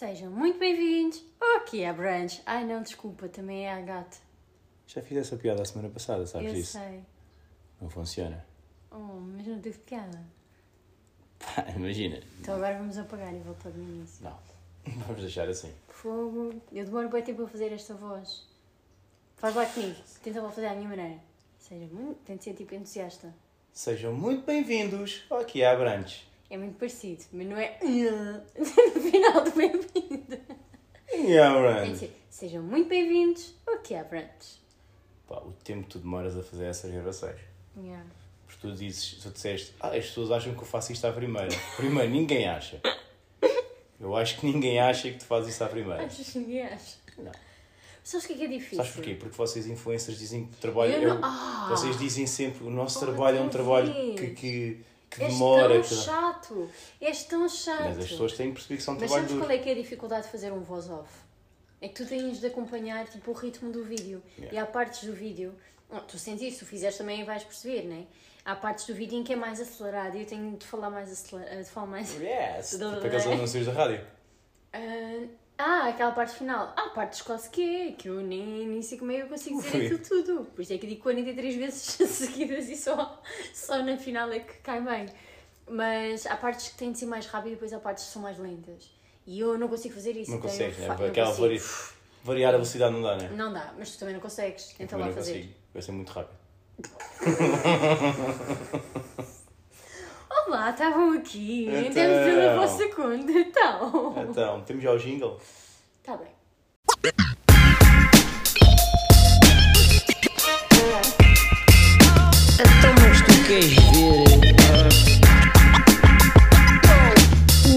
Sejam muito bem-vindos. Aqui é Branch. Ai não, desculpa, também é a gata. Já fiz essa piada a semana passada, sabes Eu disso? sei. Não funciona. Oh, mas não teve piada. Pá, imagina. Então agora vamos apagar e voltar do início. Não. Vamos deixar assim. Fogo. Eu demoro bem tempo a fazer esta voz. Faz lá comigo. Tenta fazer à minha maneira. Seja muito. Tente ser tipo entusiasta. Sejam muito bem-vindos ao Aqui há Branches. É muito parecido, mas não é. no final do bem-vindo. Aqui há Tem que ser. Sejam muito bem-vindos. Aqui é a Branch. Pá, o tempo que tu demoras a fazer essas gravações. Yeah. Porque tu dizes, tu disseste, ah, as pessoas acham que eu faço isto à primeira. Primeiro, ninguém acha. Eu acho que ninguém acha que tu fazes isso à primeira. Achas que ninguém acha? Não. Sabes o que é que é difícil? Sabes porquê? Porque vocês influencers dizem que o trabalho Eu é não- Ah! Vocês dizem sempre o nosso trabalho é um trabalho que, que, que És demora. tão que- chato. És tão chato. Mas as pessoas têm que perceber que são um Mas trabalho sabes duro. qual é que é a dificuldade de fazer um voz off? É que tu tens de acompanhar tipo, o ritmo do vídeo. Yeah. E há partes do vídeo. Oh, tu sentes isso, tu fizeres também vais perceber, né? Há partes do vídeo em que é mais acelerado e eu tenho de falar mais acelerado. De falar mais. Yes! Tipo aqueles anúncios da rádio. Ah, ah, aquela parte final. Partes quase que é, que eu nem, nem sei como é que eu consigo dizer Ui. aquilo tudo. Por isso é que digo 43 vezes seguidas e só, só na final é que cai bem. Mas há partes que têm de ser mais rápidas e depois há partes que são mais lentas. E eu não consigo fazer isso. Não então consegues, né? não Aquela vari... variar a velocidade não dá, né? Não dá, mas tu também não consegues. Tenta também lá não fazer. consigo. Vai ser muito rápido. Olá, estavam aqui. Então. Temos pela vossa conta. Então. Então, temos já o jingle. Está bem. Então, mas tu queres ver?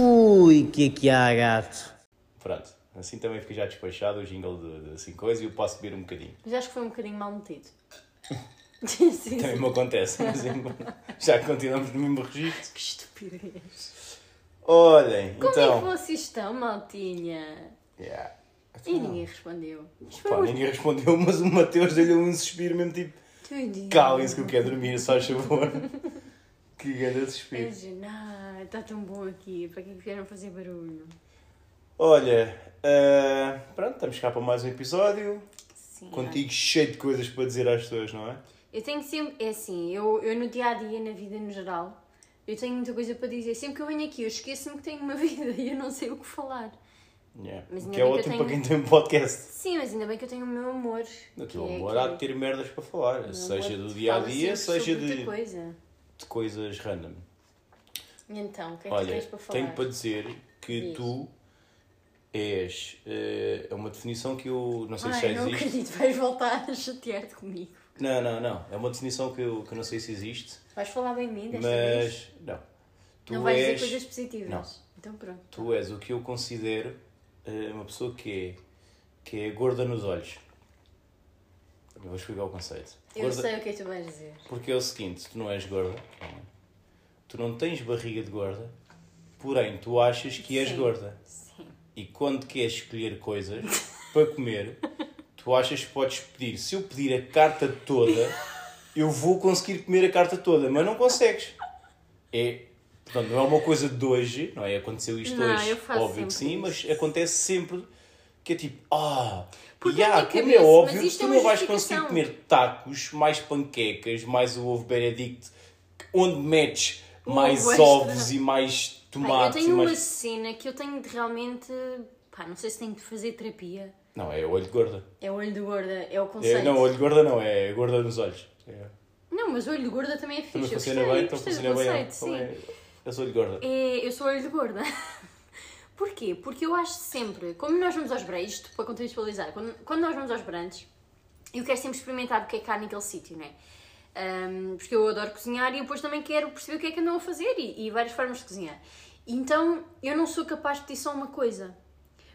Ui, que que há, gato? Pronto. Assim também fica já despachado o jingle de, de assim coisa e eu posso beber um bocadinho. Mas acho que foi um bocadinho mal metido. sim, sim. Também me acontece. Mas já que continuamos no mesmo registro. Que estupidez. Olhem, Como é então. que vocês estão, maltinha? Yeah. E ninguém respondeu. Pá, ninguém respondeu, mas o Mateus deu-lhe um suspiro mesmo tipo. Calem-se que eu quero dormir, só favor. que grande suspiro. Não, está tão bom aqui. Para que é vieram fazer barulho? Olha, ah, pronto, estamos cá para mais um episódio. Sim. Contigo cheio de coisas para dizer às pessoas, não é? Eu tenho sempre. É assim, eu, eu no dia a dia, na vida no geral, eu tenho muita coisa para dizer. Sempre que eu venho aqui, eu esqueço-me que tenho uma vida e eu não sei o que falar. Yeah. Mas que é bem que ótimo tenho- para quem tem um podcast. Sim, mas ainda bem que eu tenho o meu amor. O teu é- amor que há é- de ter merdas para falar, seja do dia a dia, seja de, coisa. de coisas random. E então, o que é que Olha, tens para falar? tenho para dizer que Diz. tu és. eh, É uma definição que eu não sei se já não existe. acredito, vais voltar a chatear-te comigo. Não, não, não. É uma definição que eu, que eu não sei se existe, Vais falar bem de mim desta vez? mas. Não. Tu Não vais és. dizer coisas positivas? Não. Então pronto. Tu és o que eu considero eh, uma pessoa que é, que é gorda nos olhos. Eu vou explicar o conceito. Eu Gorda- sei o que é que tu vais dizer. Porque é o seguinte, tu não és gorda, tu não tens barriga de gorda, porém tu achas que és Sim. gorda. Sim. E quando queres escolher coisas para comer, tu achas que podes pedir. Se eu pedir a carta toda, eu vou conseguir comer a carta toda, mas não consegues. É, portanto, não é uma coisa de hoje, não é? Aconteceu isto Não, hoje, eu óbvio que sim, isso. mas acontece sempre que é tipo, ah, Porque yeah, minha como cabeça- é óbvio que tu é não vais conseguir comer tacos, mais panquecas, mais o ovo benedict, onde metes mais extra. ovos e mais Pá, eu tomates tenho e uma mais... cena que eu tenho de realmente. Pá, não sei se tenho de fazer terapia. Não, é olho de gorda. É o olho de gorda, é o conceito. É, não, olho de gorda não, é gorda nos olhos. É. Não, mas o olho de gorda também é fixe. Também eu funciona gostei, bem, então funciona bem. então sim. é- Eu sou olho de gorda. É, eu sou olho de gorda. Porquê? Porque eu acho sempre, como nós vamos aos breiros, isto para contextualizar, quando, quando nós vamos aos branches, eu quero sempre experimentar o que é que há naquele sítio, não é? Ahm, porque eu adoro cozinhar e depois também quero perceber o que é que andam a fazer e, e várias formas de cozinhar. Então eu não sou capaz de pedir só uma coisa,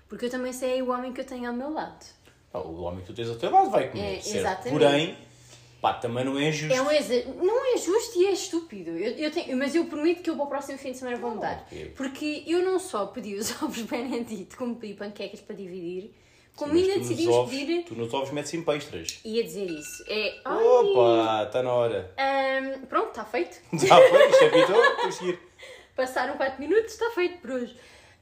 porque eu também sei o homem que eu tenho ao meu lado. Ah, o homem que tu tens ao teu lado vai comer, É, certo? exatamente. Porém, pá, também não é justo. É um exa... Não é justo e é estúpido. Eu, eu tenho... Mas eu prometo que eu para o próximo fim de semana vou mudar. ok. Porque eu não só pedi os ovos Benedict, como pedi panquecas para dividir, como Mas ainda decidimos ovos- pedir. Tu nos ovos metes sempre extras. Ia dizer isso. É. Ai, Opa, está na hora. ahm, pronto, está feito. Já foi, isto é pitou, tens de ir. Passaram 4 minutos, está feito por hoje.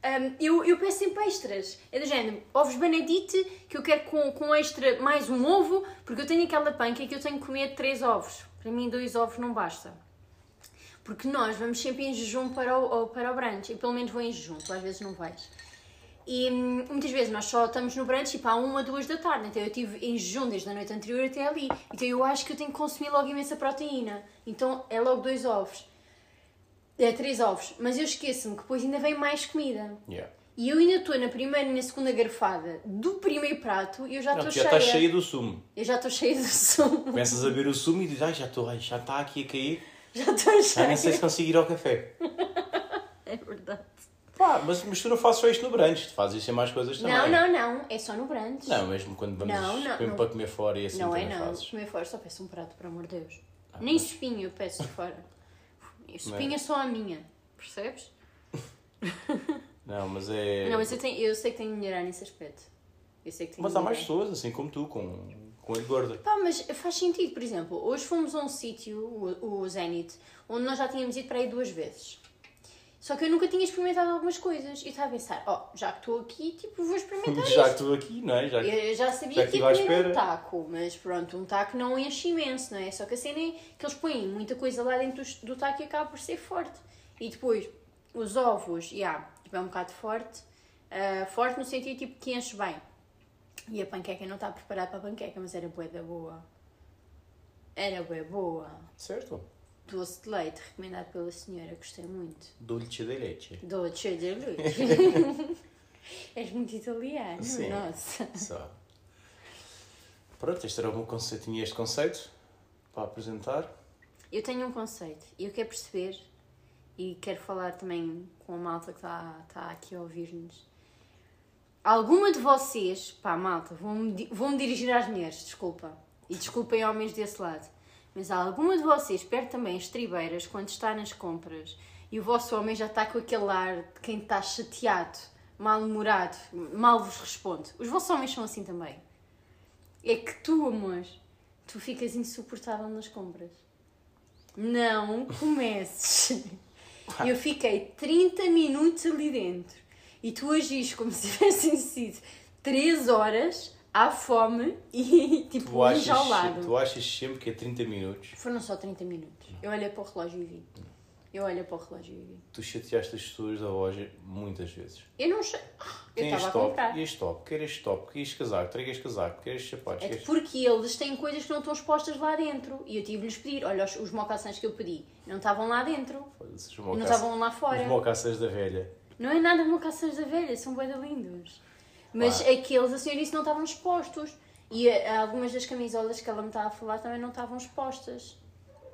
Hum, eu, eu peço sempre extras. É do género, ovos Benedite, que eu quero com, com extra mais um ovo, porque eu tenho aquela panca que eu tenho que comer três ovos. Para mim, dois ovos não basta. Porque nós vamos sempre em jejum para o, para o brunch. Eu pelo menos vou em jejum, tu às vezes não vais. E hum, muitas vezes nós só estamos no brunch tipo à uma, duas da tarde. Então eu estive em jejum desde a noite anterior até ali. Então eu acho que eu tenho que consumir logo imensa proteína. Então é logo dois ovos. É três ovos. Mas eu esqueço-me que depois ainda vem mais comida. Yeah. E eu ainda estou na primeira e na segunda garfada do primeiro prato e eu já estou tu já cheia. estás cheia do sumo. Eu já estou cheia do sumo. Começas a ver o sumo e dizes, ai, já estou, já está aqui a cair. Já estou Já nem sei cheia. se consigo ir ao café. É verdade. Pá, mas, mas tu não fazes só isto no brunch, tu fazes isso em mais coisas também. Não, não, não. É só no brunch. Não, mesmo quando vamos Não, não, mesmo não. para comer fora e assim Não é não. fazes. Comer fora só peço um prato, por amor de Deus. Ah, Nem espinho eu peço de fora. A espinha é só a minha. Percebes? Não, mas é... Não, mas eu, tenho, eu sei que tenho de melhorar nesse aspecto. Eu sei que tenho Mas há mais pessoas, assim como tu, com, com olho gordo. Pá, mas faz sentido, por exemplo, hoje fomos a um sítio, o, o Zenit, onde nós já tínhamos ido para aí duas vezes. Só que eu nunca tinha experimentado algumas coisas. E estava a pensar, ó, já que estou aqui, tipo, vou experimentar Já que estou aqui, não é? Já que... Eu já sabia Já que que ia comer um taco, mas pronto, um taco não enche imenso, não é? Só que a cena é que eles põem muita coisa lá dentro do, do taco e acaba por ser forte. E depois, os ovos, já, tipo, é um bocado forte. Ah, forte no sentido, tipo, que enche bem. E a panqueca não está preparada para a panqueca, mas era bué da boa. Era bué boa. Certo. Doce de leite, recomendado pela senhora, gostei muito. Dulce de leite. Dolce de leite. És muito italiano, Sim. nossa. Só. Pronto, este era o meu conceito. Tinha este conceito para apresentar. Eu tenho um conceito e eu quero perceber e quero falar também com a malta que está, está aqui a ouvir-nos. Alguma de vocês, pá, malta, vou-me dirigir às mulheres, desculpa. E desculpem homens desse lado. Mas há alguma de vocês perde também as tribeiras quando está nas compras e o vosso homem já está com aquele ar de quem está chateado, mal-humorado, mal vos responde. Os vossos homens são assim também. É que tu, amor, tu ficas insuportável nas compras. Não comeces. Eu fiquei 30 minutos ali dentro e tu agis como se tivessem sido 3 horas à fome e tipo Tu achas, enjaulado. tu achas sempre que é 30 minutos. Foram só 30 minutos. Eu olhei para o relógio e vi. Eu olhei para o relógio e vi. Tu chateaste as pessoas da loja muitas vezes. Eu não sei. Eu Tem estava este a comprar. e este top, quer este top, quer este casaco, traga este casaco, quer este sapatos, É quer que este... porque eles têm coisas que não estão expostas lá dentro. E eu tive-lhes pedir. Olha, os, os mocaçãs que eu pedi não estavam lá dentro. E não estavam lá fora. Os mocaças da velha. Não é nada mocaçãs da velha, são bué lindos. Mas Claro. aqueles, a senhora disse, não estavam expostos. E eh, algumas das camisolas que ela me estava a falar também não estavam expostas.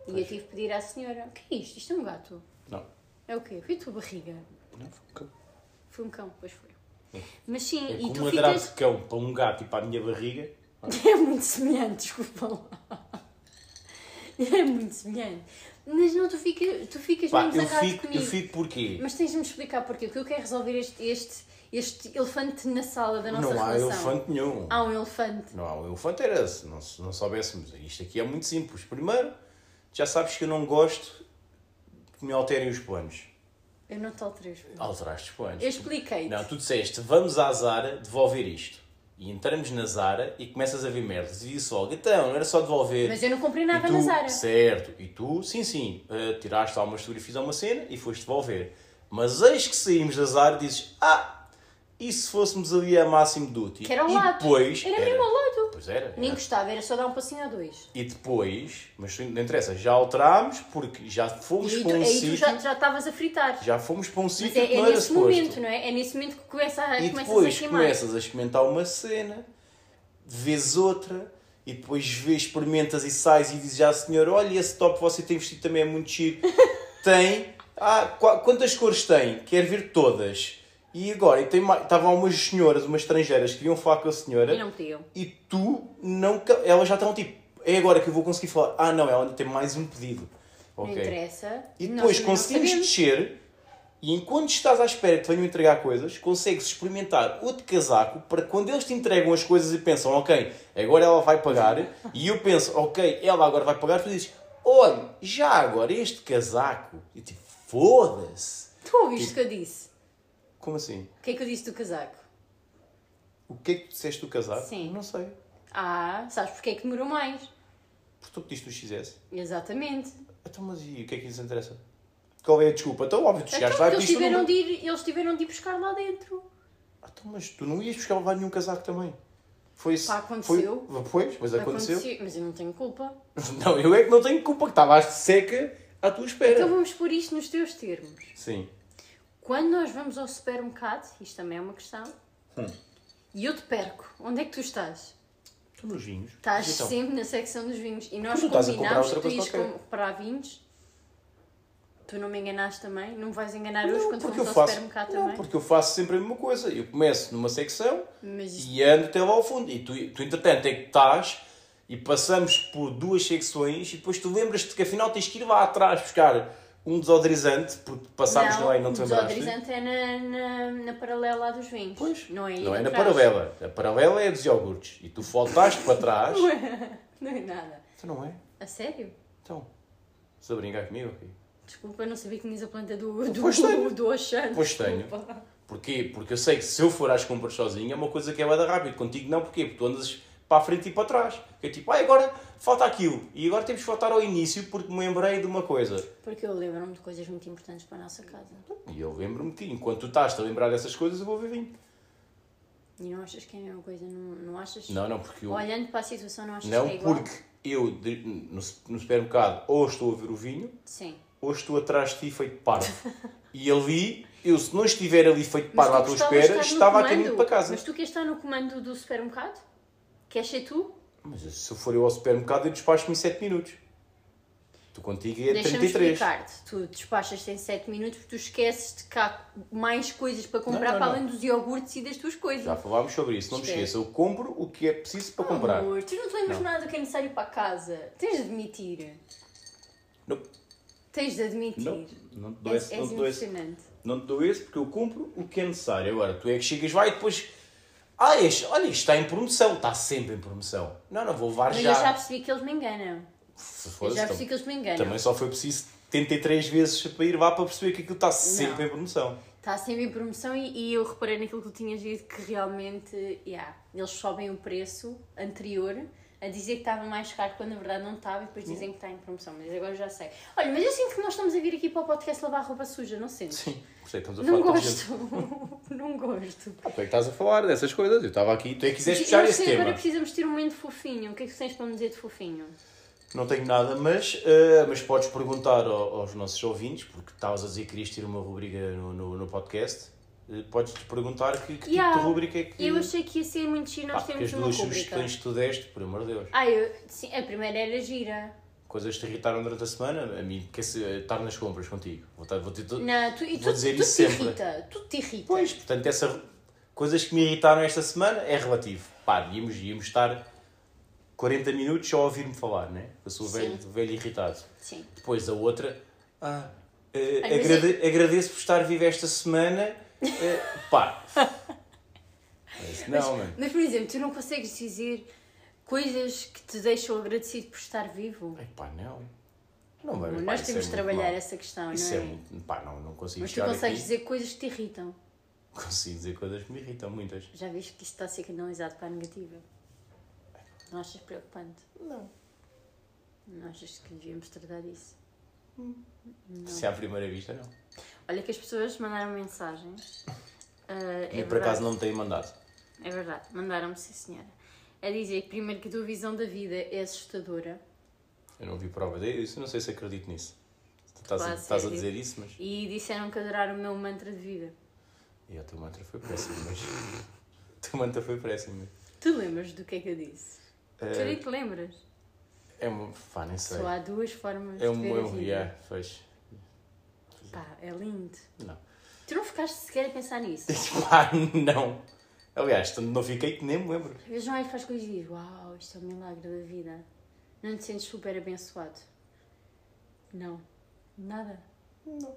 E eu tive que pedir à senhora: o que é isto? Isto é um gato? Não. É o quê? Foi a tua barriga? Não, foi um cão. Foi um cão, pois foi. Mas sim, É e tu um ficas. de cão para um gato e para a minha barriga. É muito semelhante, desculpa lá. É muito semelhante. Mas não, tu ficas, tu ficas Pá, mesmo zangado fico, comigo. eu fico porquê? Mas tens de me explicar porquê, porque eu quero resolver este, este, este elefante na sala da nossa Não há relação. elefante nenhum. Há um elefante. Não há um elefante era se não, não soubéssemos. Isto aqui é muito simples. Primeiro, já sabes que eu não gosto que me alterem os planos. Eu não te alterei. Alteraste os planos. Eu expliquei-te. Não, tu disseste, vamos à Zara devolver isto. E entramos na Zara e começas a ver merdas. E disse logo, então, não era só devolver. Mas eu não comprei nada tu, na Zara. Certo. E tu, sim, sim, eh, tiraste algumas fotografias a uma cena e foste devolver. Mas eis que saímos da Zara e dizes, ah, e se fôssemos ali a máximo duty? Que era ao e lado. depois... Era mesmo ao lado. Pois era. Nem era. gostava, era só dar um passinho a dois. E depois, mas não interessa, já alterámos porque já fomos E para um aí tu sítio... já já estavas a fritar. Já fomos para um Mas sítio é, que é não era nesse suposto. momento, não é? É nesse momento que começa a, E começas depois a queimar. começas a experimentar uma cena, vês outra, e depois vês, experimentas e sais e dizes à senhora: Olha, esse top você tem vestido também é muito giro. tem. Ah, qua- quantas cores tem? Quero ver todas. E agora, e tem estavam umas senhoras, umas estrangeiras, que queriam falar com a senhora E não podiam. e tu não. Elas já estavam tipo: É agora que eu vou conseguir falar. Ah, não, ela ainda tem mais um pedido. Não Ok. interessa. E Nós depois não conseguimos sabemos. descer e enquanto estás à espera que te venham entregar coisas, consegues experimentar outro casaco para quando eles te entregam as coisas e pensam, ok, agora ela vai pagar, e eu penso, ok, ela agora vai pagar, tu dizes, olha, já agora este casaco, e tipo, foda-se. Tu ouviste o que eu disse? Como assim? O que é que eu disse do casaco? O que é que tu disseste do casaco? Sim. Não sei. Ah, sabes porque é que demorou mais? Porque tu pediste o XS. Exatamente. Então, mas e o que é que isso interessa? Qual é a desculpa? Então, óbvio, tu Então, chegaste lá e eles tiveram, número. de ir, eles tiveram de ir buscar lá dentro. Ah, Então, mas tu não ias buscar levar nenhum casaco também. Foi isso. Pá, aconteceu. Foi... Pois, mas aconteceu. Mas eu não tenho culpa. Não, eu é que não tenho culpa, que estava seca à tua espera. Então vamos pôr isto nos teus termos. Sim. Quando nós vamos ao supermercado, isto também é uma questão, Hum. e eu te perco, onde é que tu estás? Estou nos vinhos. Estás Então, sempre na secção dos vinhos. E nós combinámos que tu ias comprar vinhos. Tu não me enganaste também? Não me vais enganar hoje Não, quando porque formos eu ao faço, supermercado não, também? porque eu faço sempre a mesma coisa. Eu começo numa secção isto e ando até lá ao fundo. E tu, tu entretanto, é que estás e passamos por duas secções e depois tu lembras-te que afinal tens que ir lá atrás buscar um desodorizante, porque passámos lá e não te lembraste. desodorizante é na, na, na paralela dos vinhos. Pois, Não é não é na paralela. A paralela é dos iogurtes. E tu faltaste para trás. Não é nada. Então não é? A sério? Então, estás a brincar comigo? ok? Desculpa, eu não sabia que tinhas a planta do, do, Pois tenho. do Oxano. Pois tenho. Porquê? Porque eu sei que se eu for às compras sozinho é uma coisa que é bada rápido. Contigo não, porquê? Porque tu andas para a frente e para trás. Que é tipo, ah, agora falta aquilo. E agora temos que voltar ao início porque me lembrei de uma coisa. Porque eu lembro-me de coisas muito importantes para a nossa casa. E eu lembro-me que enquanto tu estás a lembrar dessas coisas, eu vou ver vinho. E não achas que é a mesma coisa? Não, não achas? Não, não, porque eu... Olhando para a situação, não achas Não, que é igual? porque eu de- no, no supermercado ou estou a ver o vinho Sim. ou estou atrás de ti feito parvo. e ali, eu se não estiver ali feito tu à tua de espera, estava a caminho para casa. Mas tu queres estar no comando do supermercado? Queres ser tu? Mas se eu for eu ao supermercado, eu despacho-me em 7 minutos. Tu contigo é Deixa-me 33. explicar-te. Tu despachas-te em 7 minutos porque tu esqueces de que há mais coisas para comprar Não, não, para não. além dos iogurtes e das tuas coisas. Já falámos sobre isso, não me Esquece. esqueça. Eu compro o que é preciso para comprar. Amor, tu não te lembras nada do que é necessário para casa. Tens de admitir. Não, Tens de admitir. não, não te dou esse, és não te dou esse. impressionante. Não te dou esse porque eu compro o que é necessário. Agora, tu é que chegas lá e depois. Ah, este, olha, isto está em promoção. Está sempre em promoção. Não, não, vou levar Mas já. eu já percebi que eles me enganam. Se Eu fosse, já então, percebi que eles me enganam. também só foi preciso 73 vezes para ir lá para perceber que aquilo está sempre em promoção. Está sempre em promoção e, e eu reparei naquilo que tu tinhas dito que realmente, yeah, eles sobem o preço anterior a dizer que estava mais caro quando na verdade não estava e depois dizem que está em promoção. Mas agora já sei. Olha, mas eu sinto que nós estamos a vir aqui para o podcast lavar roupa suja, não sentes? Sim, que estamos a Não falar gente. gosto. não gosto. Ah, tu é que estás a falar dessas coisas. Eu estava aqui, tu é que quiseste puxar esse tema. agora precisamos ter um momento fofinho. O que é que tu tens para me dizer de fofinho? Não tenho nada, mas, eh, mas podes perguntar ao- aos nossos ouvintes, porque estavas a dizer que querias ter uma rubrica no, no, no podcast. Eh, Podes-te perguntar que, que Yeah. tipo de rubrica é que. Eu achei que ia ser muito giro nós termos as uma duas rubrica. sugestões que tu deste, por amor de Deus. Ah, eu, sim, a primeira era gira. Coisas que te irritaram durante a semana, a mim quer se- estar nas compras contigo. Vou, estar, vou ter to- Não, tu, e Vou tu, dizer tu isso te sempre. irrita. Tu te irrita. Pois, portanto, essa, coisas que me irritaram esta semana é relativo. Pá, íamos, íamos estar 40 minutos só a ouvir-me falar, né? Eu sou Sim. velho, velho irritado. Sim. Depois a outra, ah, eh, mas agrade- agradeço por estar vivo esta semana. Eh, pá. Mas não, mano. Mas, por exemplo, tu não consegues dizer coisas que te deixam agradecido por estar vivo? Ai, pá, não. Não vai, pá, Nós isso temos é de trabalhar mau. essa questão, Isso não é é? muito. Pá, não, não consigo Mas tu consegues aqui. dizer coisas que te irritam. Consigo dizer coisas que me irritam, muitas. Já viste que isto está a ser canalizado para a negativa? Não achas preocupante? Não. Não achas que devíamos tratar disso? Se é à primeira vista, não. Olha que as pessoas mandaram mensagens. ah, é e por acaso não me têm mandado. É verdade, mandaram-me, sim senhora. A dizer que primeiro que a tua visão da vida é assustadora Eu não vi prova disso, eu não sei se acredito nisso. Tu estás, a, estás a dizer isso, mas. e disseram que adoraram o meu mantra de vida. E a tua mantra foi péssima, mas. a tua mantra foi péssima. Tu lembras do que é que eu disse? Tu É, nem te lembras? É uma. Pá, nem sei. Só há duas formas É de um. ver É a vida. yeah, fez. Pá, é lindo. Não. Tu não ficaste sequer a pensar nisso. Pá, não. Aliás, tanto não fiquei que nem me lembro. Às vezes não é que faz coisas e diz, uau, isto é um milagre da vida. Não te sentes super abençoado? Não. Nada. Não.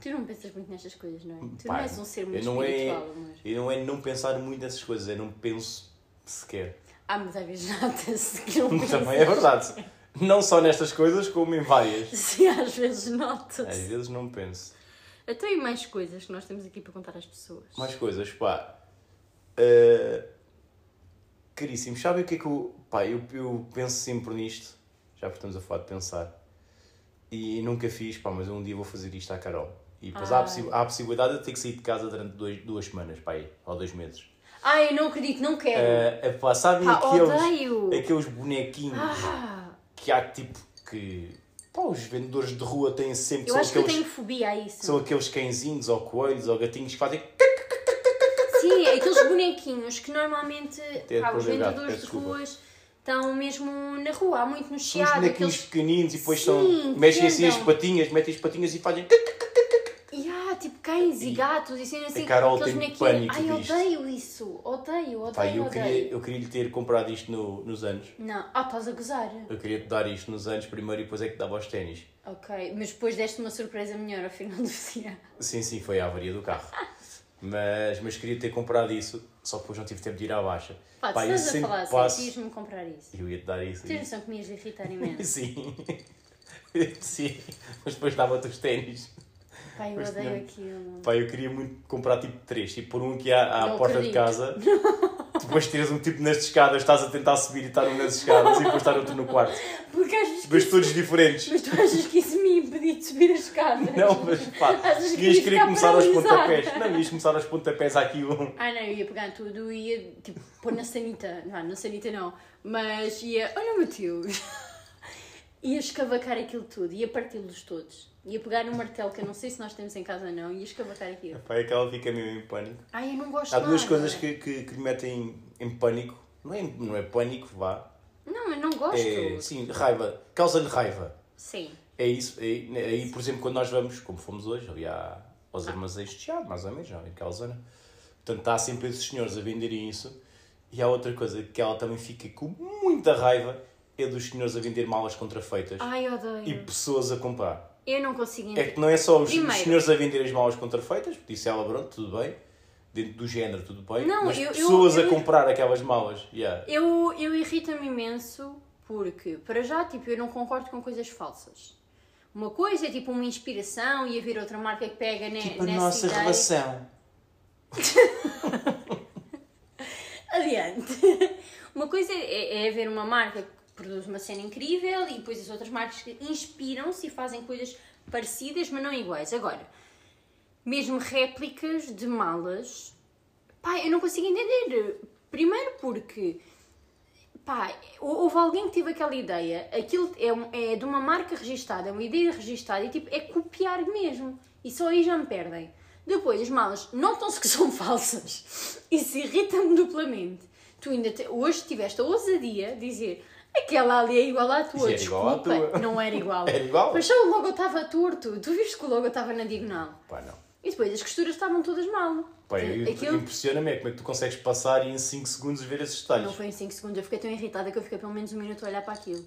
Tu não pensas muito nestas coisas, não é? Tu não és um ser muito eu não é- espiritual, amor. E não é não pensar muito nessas coisas, é não penso sequer. Ah, mas às vezes nota-se que não pensas. Também é verdade. Não só nestas coisas, como em várias. Sim, às vezes nota-se. Às vezes não penso. Até e mais coisas que nós temos aqui para contar às pessoas. Mais coisas, pá. Uh, caríssimos, sabem o que é que eu. Pá, eu, eu penso sempre nisto, já porque estamos a falar de pensar. E nunca fiz, pá, mas um dia vou fazer isto à Carol. E depois há a, possi- há a possibilidade de eu ter que sair de casa durante dois, duas semanas, pá, aí, ou dois meses. Ai, eu não acredito, não quero. Uh, pá, sabem Pá, aqueles, odeio. aqueles bonequinhos Ah, que há tipo que. Pá, os vendedores de rua têm sempre. eu são acho que eu aqueles, tenho fobia a isso. São aqueles cãezinhos ou coelhos ou gatinhos que fazem. Sim, aqueles bonequinhos que normalmente pá, os vendedores de ruas estão mesmo na rua. Há muito no São uns chiado. bonequinhos Aqueles... pequeninos e depois Sim, são, mexem assim as patinhas, metem as patinhas e fazem. Cães e, E gatos e cenas assim. a Carol aqueles tem bonequinhos. pânico Ai, disto. odeio isso. Odeio, odeio, Pá, eu odeio. queria, eu queria lhe ter comprado isto no- nos anos. Não, ah, estás a gozar. Eu queria te dar isto nos anos primeiro e depois é que dava aos ténis. Ok, mas depois deste uma surpresa melhor ao final do dia. Sim, sim, foi a avaria do carro. Mas, mas queria ter comprado isso, só que depois não tive tempo de ir à baixa. Pá, Pá, eu estás a falar assim, passo- quis-me comprar isso. Eu ia te dar isso. Tens noção que me ias irritar imenso. Sim. Sim, mas depois dava-te os ténis. Pai, eu odeio aquilo. Pá, eu queria muito comprar tipo três, tipo pôr um aqui à, à Não porta acredito. de casa, depois teres um tipo nas escadas, estás a tentar subir e estar um nas escadas e depois estar outro no quarto. Porque achas que Mas isso... todos diferentes. Mas tu achas que isso me impedia de subir as escadas? Não, mas pá, Achas que ias ia querer começar aos pontapés. Não, ias começar aos pontapés aqui um. Ah não, eu ia pegar tudo e ia tipo pôr na sanita. Não, na sanita não. Mas ia. Olha o Mateus! Ia escavacar aquilo tudo, ia parti-los todos. Ia pegar um martelo que eu não sei se nós temos em casa ou não, ia escavacar aquilo. Pá, é que ela fica mesmo em pânico. Ai, eu não gosto Há duas nada. coisas que, que, que lhe metem em pânico. Não é, não é pânico, vá. Não, mas não gosto. É, sim, raiva. Causa-lhe raiva. Sim. É isso. Aí, aí, por exemplo, quando nós vamos, como fomos hoje, ali há, aos armazéns de Chiado, mais ou menos, não, naquela zona. Portanto, está sempre esses senhores a venderem isso. E há outra coisa que ela também fica com muita raiva, é dos senhores a vender malas contrafeitas Ai, eu odeio. e pessoas a comprar. Eu não consigo É entender. que não é só os, Primeiro- senhores a vender as malas contrafeitas, porque disse ela, pronto, tudo bem, dentro do género, tudo bem, Não, mas eu- eu- pessoas eu- a comprar aquelas malas, yeah. Eu, eu irrita-me imenso porque, para já, tipo, eu não concordo com coisas falsas. Uma coisa é tipo uma inspiração e haver outra marca que pega ne, tipo a nessa nossa ideia. relação. Adiante. Uma coisa é, é haver uma marca que produz uma cena incrível e depois as outras marcas inspiram-se e fazem coisas parecidas, mas não iguais. Agora, mesmo réplicas de malas, pá, eu não consigo entender. Primeiro porque, pá, houve alguém que teve aquela ideia, aquilo é, é de uma marca registada, é uma ideia registada e tipo, é copiar mesmo. E só aí já me perdem. Depois, as malas notam-se que são falsas. Isso irrita-me duplamente. Tu ainda te- hoje tiveste a ousadia de dizer aquela ali é igual à tua, Era igual à desculpa. tua. Não era igual. Era igual. Mas só o logo estava torto. Tu viste que o logo estava na diagonal. Pá, não. E depois as costuras estavam todas mal. Pá, eu- Aquilo impressiona-me é como é que tu consegues passar e em 5 segundos ver esses detalhes. não foi em 5 segundos. Eu fiquei tão irritada que eu fiquei pelo menos um minuto a olhar para aquilo.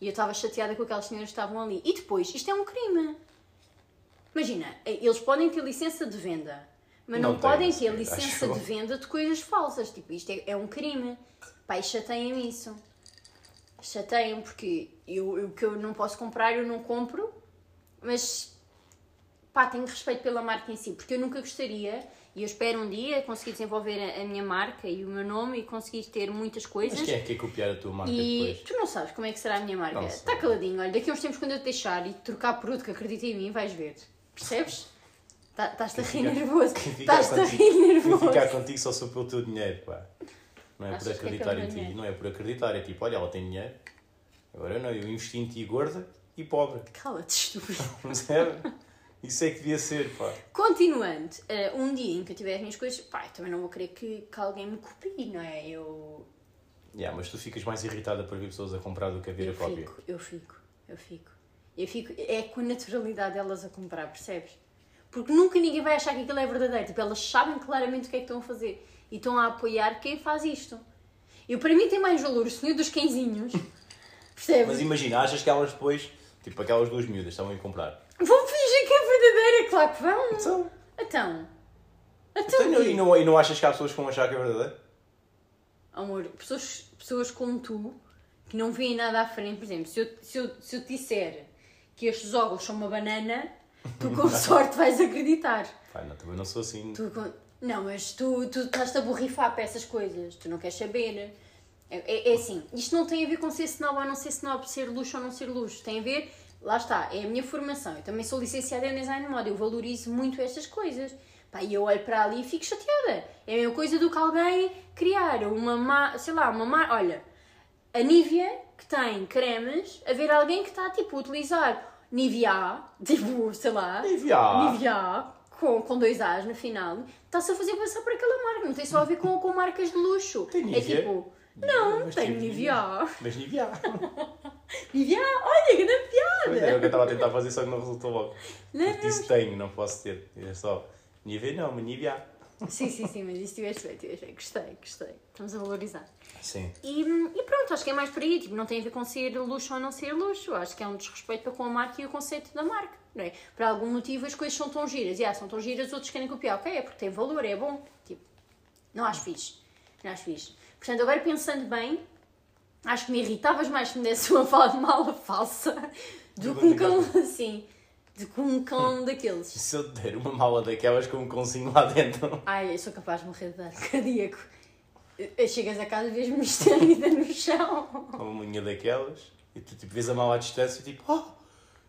E eu estava chateada com aquelas senhoras que estavam ali. E depois, isto é um crime. Imagina, eles podem ter licença de venda, mas não, Não têm, podem sim, ter licença de venda de coisas falsas. Tipo, isto é, é um crime. Pá, e chateiem isso. Chateiem porque eu, o que eu não posso comprar, eu não compro, mas pá, tenho respeito pela marca em si, porque eu nunca gostaria, e eu espero um dia conseguir desenvolver a, a minha marca e o meu nome e conseguir ter muitas coisas. Mas quem é que quer copiar a tua marca E depois? tu não sabes como é que será a minha marca. Está caladinho, olha, daqui a uns tempos quando eu te deixar e trocar produto que acredita em mim, vais ver. Percebes? Tá- Estás-te a rir nervoso. Quem Estás-te a rir quem nervoso. ficar contigo só sou pelo teu dinheiro, pá. Não é Achas por é acreditar em ti. Não é por acreditar. É tipo, olha, ela tem dinheiro. Agora não, eu investi em ti gorda e pobre. Cala-te, estúpido. Percebe? Isso é que devia ser, pá. Continuando, eh, um dia em que eu tiver as minhas coisas, pá, também não vou querer que, que alguém me copie, não é? Eu, Yeah, mas tu ficas mais irritada por ver pessoas a comprar do que a ver eu a cópia. fico, eu fico, eu fico. Eu fico, é com a naturalidade delas a comprar, percebes? Porque nunca ninguém vai achar que aquilo é verdadeiro. Tipo, elas sabem claramente o que é que estão a fazer e estão a apoiar quem faz isto. Eu, para mim, tem mais valor o senhor dos cãezinhos, percebes? Mas imagina, achas que elas depois, tipo aquelas duas miúdas, estavam a comprar. Vão fingir que é verdadeira, claro que vão. Então, Então. Então, então, e, não, e não achas que há pessoas que vão achar que é verdadeiro? Amor, pessoas, pessoas como tu, que não veem nada à frente, por exemplo, se eu, se eu, se eu te disser que estes óculos são uma banana, Tu com sorte vais acreditar. Pá, não, também não sou assim. Tu com- Não, mas tu, tu estás-te a borrifar para essas coisas. Tu não queres saber. É, é, é assim, isto não tem a ver com ser snob ou não ser snob, ser luxo ou não ser luxo. Tem a ver, lá está, é a minha formação. Eu também sou licenciada em design de moda. Eu valorizo muito estas coisas. Pá, e eu olho para ali e fico chateada. É a mesma coisa do que alguém criar uma, ma- sei lá, uma mar... Olha, a Nivea, que tem cremes, a ver alguém que está, tipo, a utilizar Nivea, tipo, sei lá... Nivea. Nivea, com, com dois A's no final, está-se a fazer passar por aquela marca. Não tem só a ver com, com marcas de luxo. Tem É Nivea? tipo, não, Mas tem Nivea. Mas Nivea. Nivea, olha, que grande Pois é, piada. eu que eu estava a tentar fazer, só que não resultou logo. Não, Porque disse tenho, não posso ter. É só Nivea não, mas Nivea. Sim, sim, sim, mas isso tiveste bem, tiveste bem. Gostei, gostei. Estamos a valorizar. Sim. E, e pronto, acho que é mais por aí. Tipo, não tem a ver com ser luxo ou não ser luxo. Acho que é um desrespeito para com a marca e o conceito da marca. Não é? Por algum motivo as coisas são tão giras. E ah, são tão giras, os outros querem copiar. Ok, é porque tem valor, é bom. Tipo, não acho fixe. Não acho fixe. Portanto, agora pensando bem, acho que me irritavas mais se me desse uma fala de mala falsa do que um cão assim. Do que um cão daqueles. Se eu te der uma mala daquelas com um concinho lá dentro. Ai, eu sou capaz de morrer de dar cardíaco. Chegas a casa e vês-me estendida no chão. Uma unha daquelas. E tu tipo, vês a mala à distância e tipo, oh,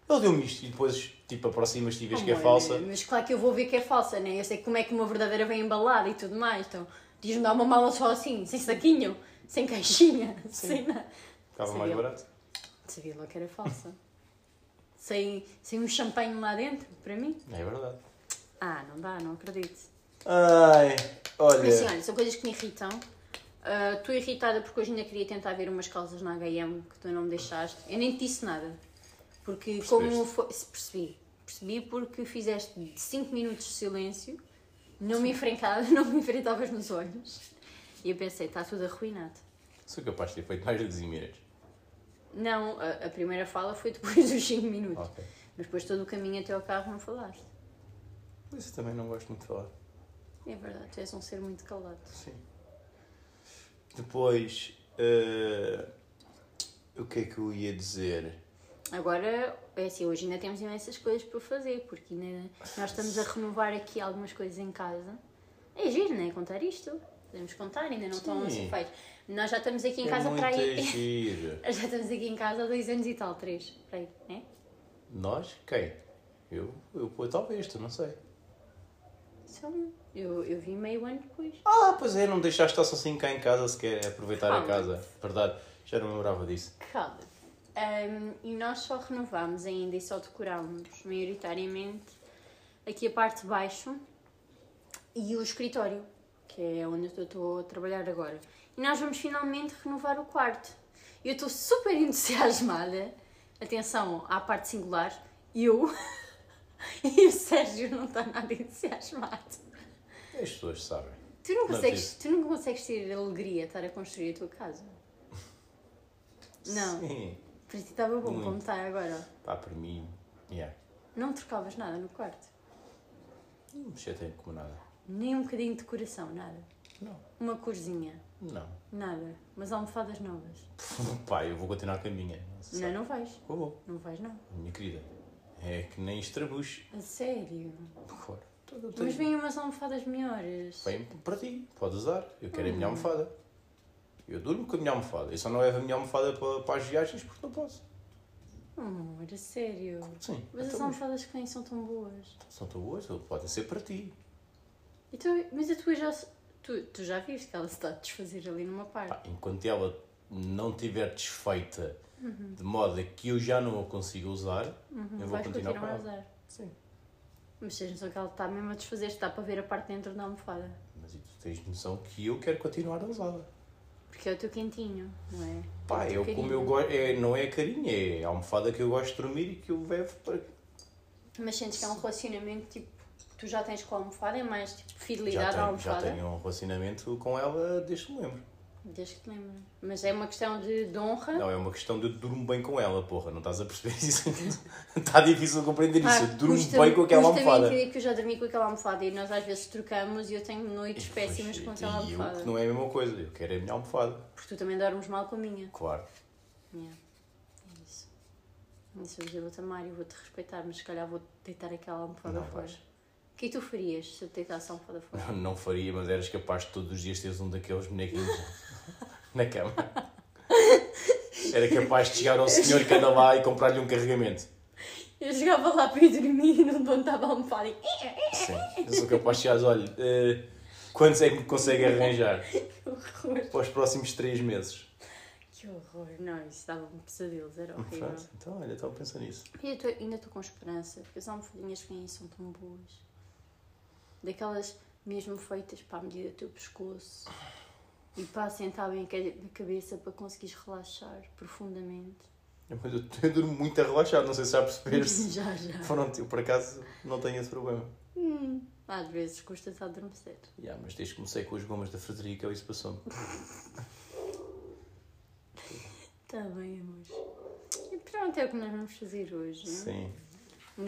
ele deu-me isto. E depois tipo, aproximas-te e vês que é Amor, falsa. Mas claro que eu vou ver que é falsa, né? Eu sei como é que uma verdadeira vem embalada e tudo mais. Então, diz-me dar uma mala só assim, sem saquinho, sem caixinha, sem nada. Ficava Sabia. mais barato. Sabia logo que era falsa. sem, sem um champanhe lá dentro, para mim. É verdade. Ah, não dá, não acredito. Ai, olha. Mas sim, olha, são coisas que me irritam. Ah, Estou irritada porque hoje ainda queria tentar ver umas calças na H&M que tu não me deixaste. Eu nem te disse nada. Porque como foi... Percebi. Percebi porque fizeste 5 minutos de silêncio, não me enfrentavas, não me enfrentavas nos olhos. E eu pensei, está tudo arruinado. Sou capaz de ter feito mais de 10 minutos. Não, a, a primeira fala foi depois dos 5 minutos. Ok. Mas depois todo o caminho até ao carro não falaste. Mas eu também não gosto muito de falar. É verdade, tu és um ser muito calado. Sim. Depois, eh, o que é que eu ia dizer? Agora, é assim, hoje ainda temos imensas coisas para fazer, porque ainda nós estamos a renovar aqui algumas coisas em casa. É giro, não é? Contar isto. Podemos contar, ainda não estão a ser Sim. feitos. Nós já estamos aqui em casa é muito para aí. giro. Já estamos aqui em casa há dois anos e tal, três, para aí, né? Nós? Quem? Eu? Eu, pô, talvez, tu não sei. São, eu, eu vi meio ano depois. Ah, pois é, não deixaste estar sozinho cá em casa se quer aproveitar a Calma. casa. Verdade, já não me lembrava disso. Calma. Ahm, e nós só renovámos ainda e só decorámos maioritariamente aqui a parte de baixo e o escritório, que é onde eu estou a trabalhar agora. E nós vamos finalmente renovar o quarto. Eu estou super entusiasmada. Atenção à parte singular. Eu e o Sérgio não está nada entusiasmado. As pessoas sabem. Tu não Não consegues, tu não consegues ter alegria a estar a construir a tua casa? Não. Sim. Para ti estava bom como está agora. Pá, para mim, yeah. Não trocavas nada no quarto. Não me chatei como nada. Nem um bocadinho de decoração, nada. Não. Uma corzinha, Não. nada. Umas almofadas novas. Pá, eu vou continuar com a minha. Não, sabe. não vais. Vou, vou. Não vais, não. Minha querida. É que nem estrabucho. A sério. Claro. Mas vêm umas almofadas melhores. Bem para ti, pode usar. Eu quero a Hum. minha almofada. Eu durmo com a minha almofada. Eu só não levo a minha almofada para, para as viagens porque não posso. Amor, a sério. Sim. Mas as então, almofadas que vêm são tão boas. São tão boas, podem ser para ti. E tu, mas a tua já. Tu, tu já viste que ela se está a desfazer ali numa parte. Pá, enquanto ela não estiver desfeita de modo a que eu já não a consiga usar, eu vou Uhum. Continuar continuar a usar. Sim. Mas tens noção que ela está mesmo a desfazer, está para ver a parte de dentro da almofada. Mas e tu tens noção que eu quero continuar a usá-la. Porque é o teu quentinho, não é? Pá, É eu, como eu gosto, é, não é carinho, é a almofada que eu gosto de dormir e que eu levo para. Mas sentes que é um relacionamento tipo tu já tens com a almofada, é mais tipo Já fidelidade à tenho, já almofada? tenho um relacionamento com ela desde que me lembro. Desde que te lembras. Mas é uma questão de, de honra. Não, é uma questão de eu durmo bem com ela, porra. Não estás a perceber isso? Está difícil de compreender isso. Eu durmo Ah, custa-me- bem com aquela almofada. entender que eu já dormi com aquela almofada e nós às vezes trocamos e eu tenho noites péssimas com aquela E eu almofada. que não é a mesma coisa. Eu quero a minha almofada. Porque tu também dormes mal com a minha. Claro. Yeah. É isso. Hoje eu vou-te amar e vou-te respeitar, mas se calhar vou deitar aquela almofada Não fora. vais. O que é que tu farias se eu deitasse a almofada fora? Não, não faria, mas eras capaz de todos os dias teres um daqueles bonequinhos na cama. Era capaz de chegar ao senhor que anda lá e comprar-lhe um carregamento. Eu chegava lá para ir dormir e não levantava a almofada e... Sim. Eu sou capaz de chegar, olha, eh, quantos é que me consegue arranjar? Que horror. Para os próximos três meses. Que horror. Não, isso dava-me pesadelos, era horrível. Pronto, então, olha, estava a pensar nisso. E eu tô- ainda estou com esperança, porque as almofadinhas que vêm são tão boas. Daquelas mesmo feitas para a medida do teu pescoço. E para assentar bem a ca- a cabeça para conseguires relaxar profundamente. Mas eu, eu durmo muito a relaxar, não sei se já percebeste. já, já. Pronto, eu por acaso não tenho esse problema. Hum, às vezes custa-te a adormecer. Yeah, mas desde que comecei com as gomas da Frederica, isso passou-me. Está Tá bem, amor. E pronto, é o que nós vamos fazer hoje. não é? Sim.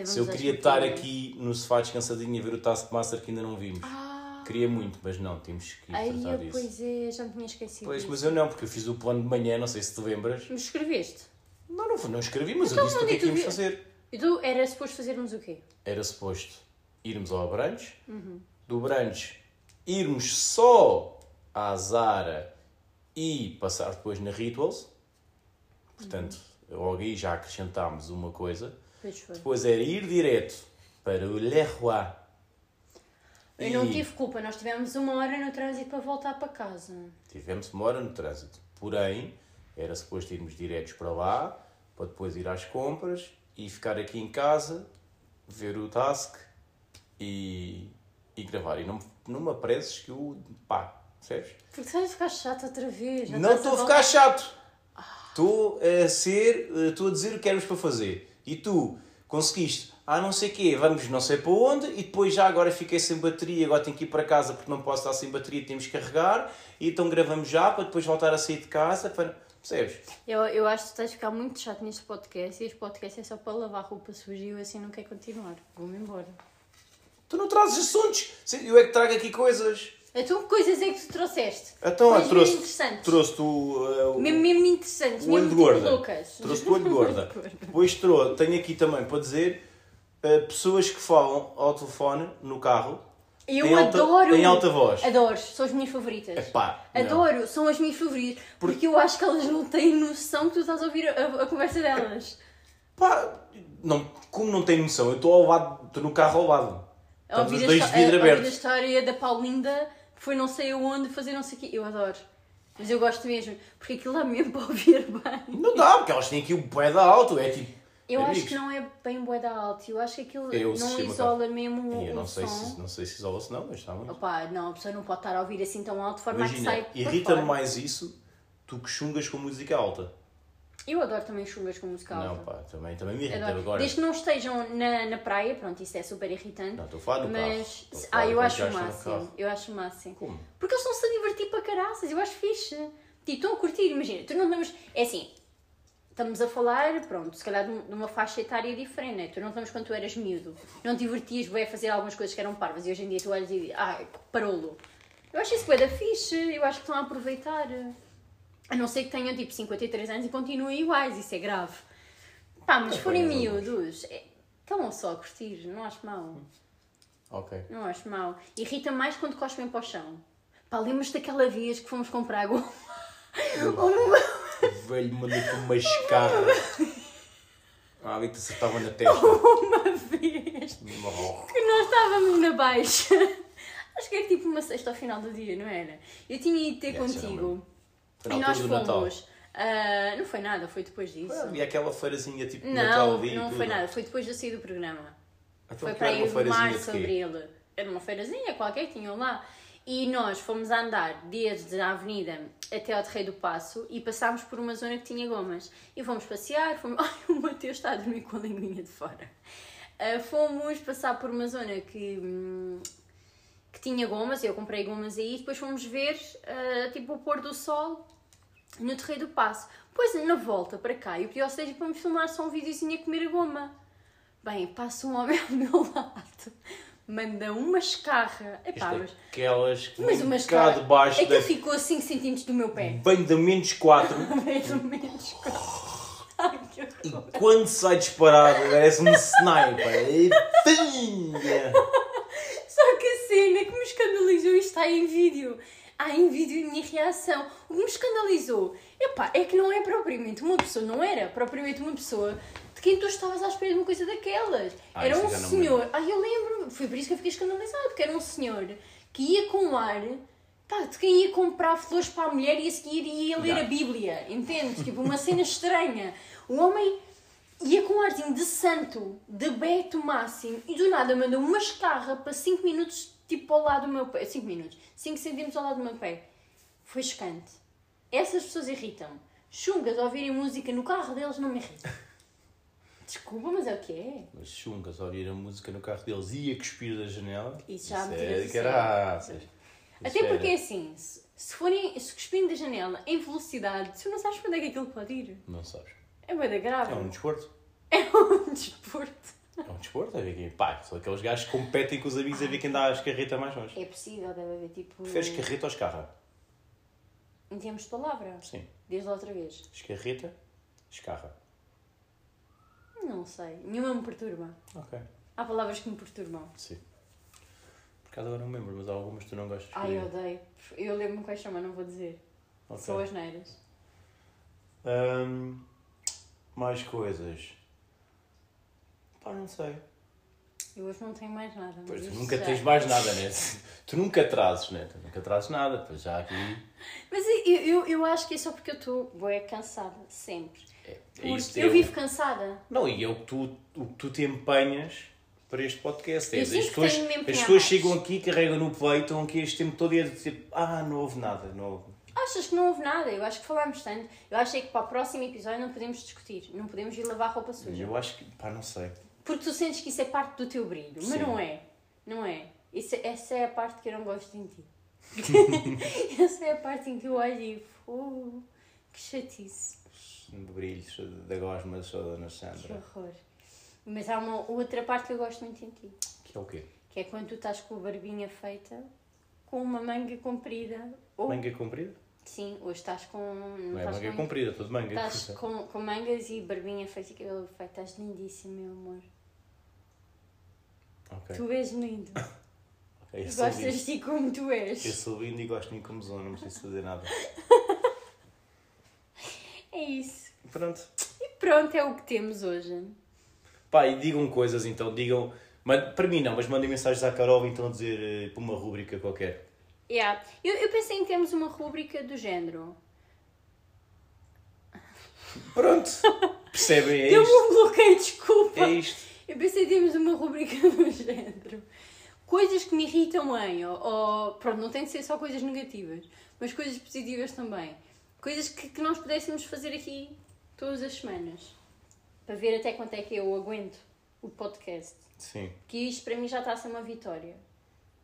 Se eu queria estar aqui no sofá descansadinho a ver o Taskmaster que ainda não vimos. Ah, Queria muito, mas não, temos que ir ai, tratar eu, disso. pois é, já me tinha esquecido. Pois, disso. mas eu não, porque eu fiz o plano de manhã, não sei se te lembras. Mas escreveste? Não, não, não escrevi, mas Então, eu disse o que é é que íamos vi- fazer. E tu, era suposto fazermos o quê? Era suposto irmos ao Abrantes, Uhum. do Abrantes irmos só à Zara e passar depois na Rituals. Portanto, Uhum. logo aí já acrescentámos uma coisa. Depois era ir direto para o Leroy. Eu não E tive culpa, nós tivemos uma hora no trânsito para voltar para casa. Tivemos uma hora no trânsito. Porém, era suposto irmos diretos para lá, para depois ir às compras e ficar aqui em casa, ver o task e, e gravar. E não, não me apreses que eu. pá, percebes? Porque estás a ficar chato outra vez. Não estou a ficar chato. Estou a ser. eh, Estou a dizer o que éramos para fazer. E tu conseguiste. Ah, não sei quê, vamos não sei para onde, e depois já agora fiquei sem bateria, agora tenho que ir para casa porque não posso estar sem bateria, temos que carregar, e então gravamos já para depois voltar a sair de casa. Para... Percebes? Eu, eu acho que tu estás a ficar muito chato neste podcast e este podcast é só para lavar roupa suja e eu assim não quero continuar. Vou-me embora. Tu não trazes assuntos, eu é que trago aqui coisas. Então, que coisas é que tu trouxeste? Então, Coisas trouxe, interessantes. trouxe o, eh, o, Mesmo, mesmo interessantes, o olho mesmo de tipo gorda. loucas. Trouxe o olho de gorda. Depois trouxe, tenho aqui também para dizer eh, pessoas que falam ao telefone no carro Eu em alta, adoro! em alta voz. Adoro, são as minhas favoritas. Epá, não. Adoro, são as minhas favoritas. Porque eu acho que elas não têm noção que tu estás a ouvir a, a conversa delas. Pá, não, como não tenho noção, eu estou ao lado, estou no carro ao lado. Estamos ouvir dois de vidro a- a aberto. história da Paulinda, foi não sei aonde fazer não sei o quê. Eu adoro. Mas eu gosto mesmo, porque aquilo dá mesmo para ouvir bem. Não dá, porque elas têm aqui o pé da alto, é tipo. Eu acho que não é bem bué da alto. Eu acho que aquilo É não isola mesmo E o, eu não sei, som. se, não sei se isola-se não, mas está muito. Opa, não, a pessoa não pode estar a ouvir assim tão alto de forma a que Imagina, sai irrita-me mais isso, tu que chungas com música alta. Eu adoro também chungas com música alta. Não, pá, também, também me irrita Adoro. agora. Desde que não estejam na, na praia, pronto, isso é super irritante. Não, estou a falar carro. mas, Estou a falar ah, eu acho o máximo. carro. Eu acho o máximo. Como? Porque eles estão-se a divertir para caraças, eu acho fixe. Tipo, estão a curtir, imagina, tu não lembras. É assim, estamos a falar, pronto, se calhar de um- de uma faixa etária diferente, né? Tu não lembras quando tu eras miúdo, não te divertias bem a fazer algumas coisas que eram parvas e hoje em dia tu olhas e dizes, ah, parolo. Eu acho isso da fixe, eu acho que estão a aproveitar. A não ser que tenham tipo 53 anos e continuem iguais, isso é grave. Pá, mas forem miúdos, é- estão só a curtir, não acho mal. Ok. Não acho mal. Irrita mais quando cospem para o chão. Pá, lembras daquela vez que fomos comprar água? Ou numa... Velho mandou-te uma escarra. Ah, ali te acertava na testa. uma vez que nós estávamos na baixa. Acho que era tipo uma sexta ao final do dia, não era? Eu tinha ido ter É, não contigo. Foi E nós fomos. ah, não foi nada, foi depois disso. Ah, E aquela feirazinha tipo de Natal Não, ali não tudo. foi nada, foi depois de eu sair do programa. Então, Foi para março, de quê? abril. Era uma feirazinha qualquer que tinham lá. E nós fomos andar desde a avenida até ao Terreiro do Passo e passámos por uma zona que tinha gomas. E fomos passear, fomos... Ai, o Mateus está a dormir com a linguinha de fora. Ah, fomos passar por uma zona que, hum, que tinha gomas, eu comprei gomas aí, depois fomos ver ah, tipo o pôr do sol no Terreiro do Passo. Pois na volta para cá, eu pedi ao Sérgio para me filmar só um videozinho a comer a goma. Bem, passa um homem ao meu lado, manda uma escarra. Epá, é mas, Aquelas que mas uma cá escarra. debaixo Aquilo da... ficou a 5 cm do meu pé. Bem da menos 4. Mais ou menos. Ai, E quando sai disparado, parece um sniper. E pinga! Só que a cena que me escandalizou isto está em vídeo. Há em vídeo a minha reação. O que me escandalizou epá, é que não é propriamente uma pessoa, não era propriamente uma pessoa de quem tu estavas à espera de uma coisa daquelas. Ah, era um senhor. Ai, eu lembro, foi por isso que eu fiquei escandalizado, que era um senhor que ia com ar. Pá, de quem ia comprar flores para a mulher e a seguir ia ler Já. a Bíblia, entendes? Tipo, uma cena estranha. O homem ia com um arzinho de santo, de beto máximo, e do nada mandou uma escarra para 5 minutos, tipo ao lado do meu pé. 5 minutos, 5 centímetros ao lado do meu pé. Foi chocante. Essas pessoas irritam-me. Chungas a ouvirem música no carro deles não me irritam. Desculpa, mas é o que é. Mas chungas a ouvir a música no carro deles e a cuspir da janela. Isso já me é do caraças. Até porque é era- assim, se, se forem, se cuspirem da janela em velocidade, tu não sabes quando é que aquilo pode ir. Não sabes. É bem grave. É um desporto. É um desporto. É um desporto. É ver quem. Pá, são aqueles gajos que competem com os amigos a ver quem dá a escarreta mais longe. É possível, deve haver tipo. Preferes carreta ou escarra? Em termos de palavra. Sim. Desde a outra vez. Escarreta, escarra. Não sei. Nenhuma me perturba. Ok. Há palavras que me perturbam. Sim. Por acaso agora não me lembro, mas há algumas que tu não gostas de Ai, eu odeio. Eu lembro-me quais são, mas não vou dizer. Ok. São as neiras. Ahm, mais coisas. Pá, não sei. Eu hoje não tenho mais nada. Pois tu nunca já- tens mais nada, né? Tu nunca trazes, né? Tu nunca trazes nada. Pois já aqui. Mas eu, eu, eu acho que é só porque eu estou bué cansada. Sempre. É, é isso. eu vivo cansada. Não, e é o que tu, o que tu te empenhas para este podcast. É, Eu as pessoas, as pessoas chegam aqui, carregam no peito, estão aqui este tempo todo e a dizer: Ah, não houve nada, não houve. Achas que não houve nada? Eu acho que falámos tanto. Eu achei que para o próximo episódio não podemos discutir. Não podemos ir lavar roupa suja. eu acho que, pá, não sei. Porque tu sentes que isso é parte do teu brilho. Mas Sim. não é. Não é. Isso, essa é a parte que eu não gosto em ti. essa é a parte em que eu olho e oh, que chatice. Brilhos da gosma só da Dona Que Sandra. horror. Mas há uma outra parte que eu gosto muito em ti. Que é o quê? Que é quando tu estás com a barbinha feita, com uma manga comprida. Ou, Manga comprida? Sim, hoje estás com. Não, Não é manga com, comprida, tudo manga. Estás com, com mangas e barbinha feita e cabelo feito. Estás lindíssimo, meu amor. Ok. Tu és lindo. Ok, eu sou Gostas de ti como tu és. Eu sou lindo e gosto de mim como zona, não preciso fazer nada. É isso. Pronto. E pronto, é o que temos hoje. Pá, e digam coisas então, digam. man- Para mim não, mas mandem mensagens à Carol então a dizer eh, para uma rúbrica qualquer. Yeah. Eu, eu pensei em termos uma rúbrica do género. Pronto! Percebem? É Deu-me um bloqueio, desculpa. É isto. Eu pensei em termos uma rúbrica do género. Coisas que me irritam em, ou, ou- pronto, não tem de ser só coisas negativas, mas coisas positivas também. Coisas que, que nós pudéssemos fazer aqui todas as semanas. Para ver até quanto é que eu aguento o podcast. Sim, Que isto para mim já está a ser uma vitória.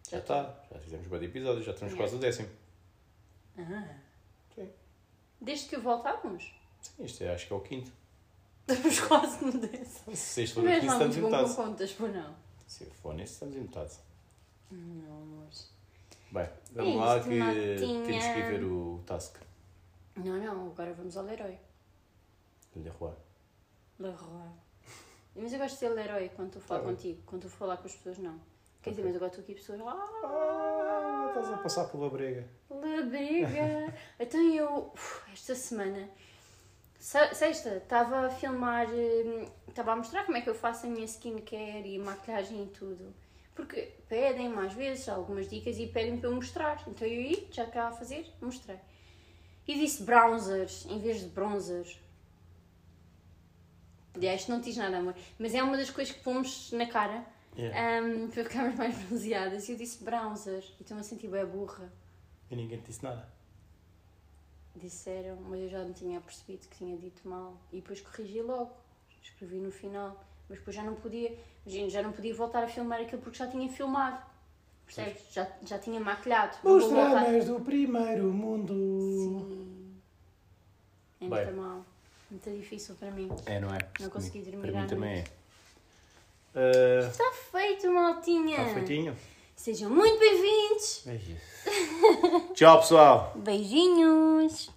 já está. Já fizemos bem de episódios, já estamos Yeah. quase o décimo. Ah. Sim. Desde que voltámos. Sim, isto é, acho que é o quinto. Estamos quase no décimo. Este for Não lá estamos muito bom com contas, por não. Se for nesse, estamos em metade. Não, amores. Bem, vamos É lá isto, que temos que ir ver o task. Não, não, agora vamos ao Leroy. Leroy. Leroy. Mas eu gosto de ser Leroy quando estou a falar Tá bem. contigo. Quando estou a falar com as pessoas, não. Quer dizer, mas agora estou aqui pessoas. Ah, Ah, estás a passar pela brega. labrega! então eu, uf, esta semana, se- sexta, estava a filmar, hum, estava a mostrar como é que eu faço a minha skincare e maquilhagem e tudo. Porque pedem-me às vezes algumas dicas e pedem para eu mostrar. Então eu ia, já cá a fazer, mostrei. E disse bronzers em vez de bronzer. Aliás, não diz nada, amor. Mas é uma das coisas que pomos na cara Yeah. hum, para ficarmos mais bronzeadas. E eu disse bronzer. E estou-me a sentir bem burra. E ninguém te disse nada. Disseram, mas eu já não tinha percebido que tinha dito mal. E depois corrigi logo. Escrevi no final. Mas depois já não podia, imagina, já não podia voltar a filmar aquilo porque já tinha filmado. Percebes? Já, já tinha maquilhado. Os dramas do primeiro mundo. Sim. É Bem. muito mal. Muito difícil para mim. É, não é? Não consegui dormir Para mim também é. Ah, Está feito, maltinha. Está feitinho? Sejam muito bem-vindos. É isso. Tchau, pessoal. Beijinhos.